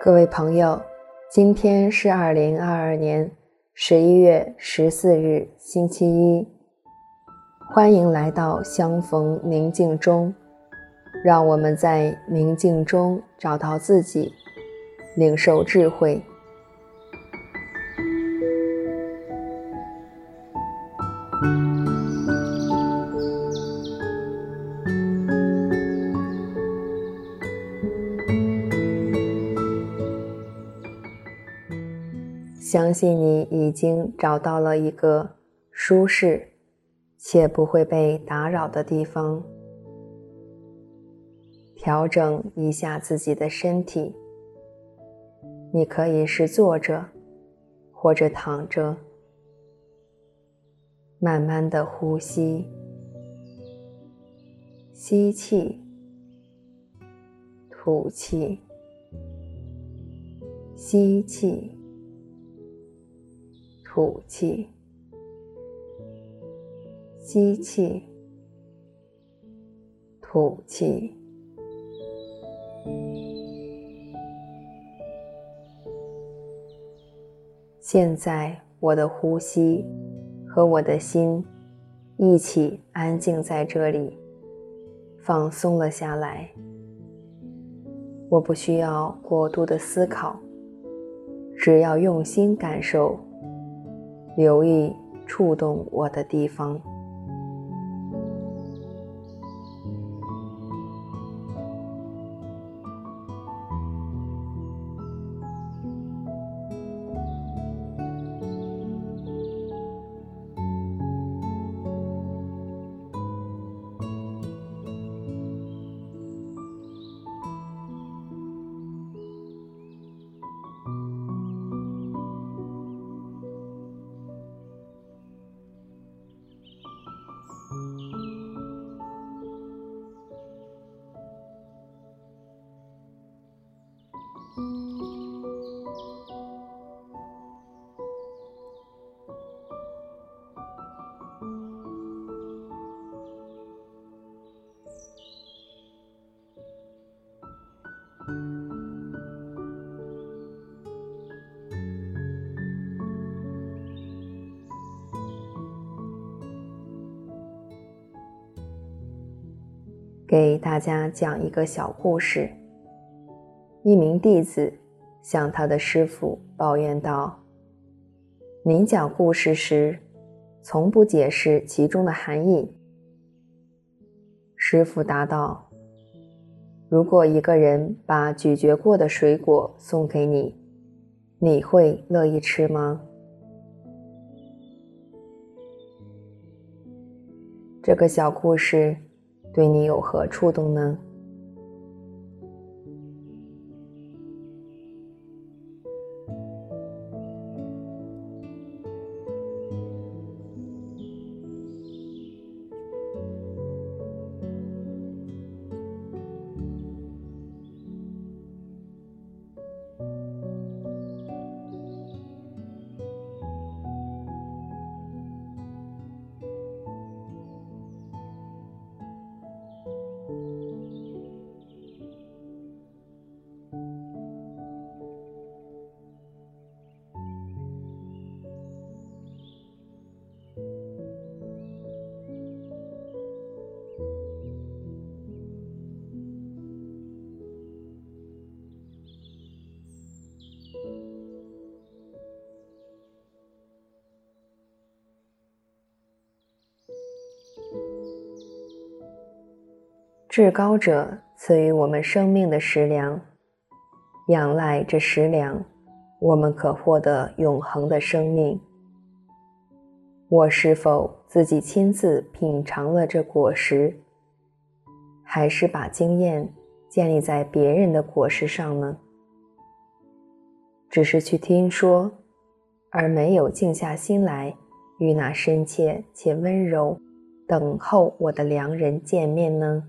各位朋友，今天是二零二二年十一月十四日，星期一。欢迎来到相逢宁静中，让我们在宁静中找到自己，领受智慧。相信你已经找到了一个舒适且不会被打扰的地方，调整一下自己的身体。你可以是坐着，或者躺着，慢慢的呼吸，吸气，吐气，吸气。吐气，吸气，吐气。现在，我的呼吸和我的心一起安静在这里，放松了下来。我不需要过度的思考，只要用心感受。留意触动我的地方。给大家讲一个小故事。一名弟子向他的师傅抱怨道：“您讲故事时，从不解释其中的含义。”师傅答道：“如果一个人把咀嚼过的水果送给你，你会乐意吃吗？”这个小故事。对你有何触动呢？至高者赐予我们生命的食粮，仰赖这食粮，我们可获得永恒的生命。我是否自己亲自品尝了这果实，还是把经验建立在别人的果实上呢？只是去听说，而没有静下心来与那深切且温柔等候我的良人见面呢？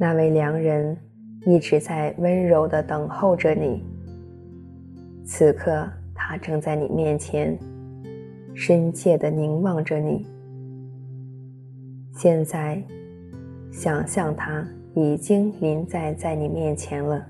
那位良人一直在温柔地等候着你。此刻，他正在你面前，深切地凝望着你。现在，想象他已经临在在你面前了。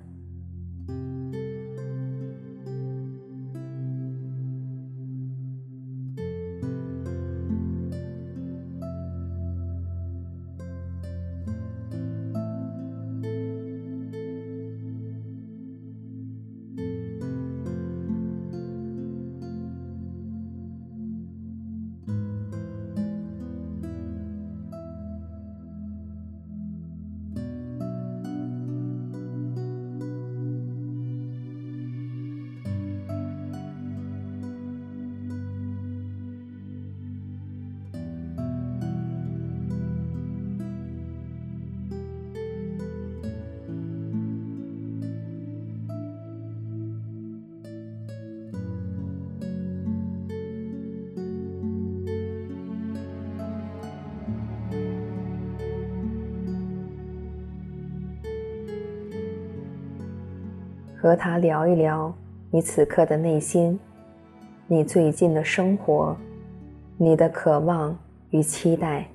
和他聊一聊你此刻的内心，你最近的生活，你的渴望与期待。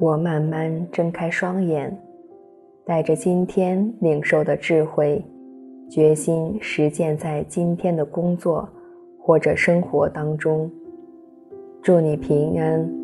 我慢慢睁开双眼，带着今天领受的智慧，决心实践在今天的工作或者生活当中。祝你平安。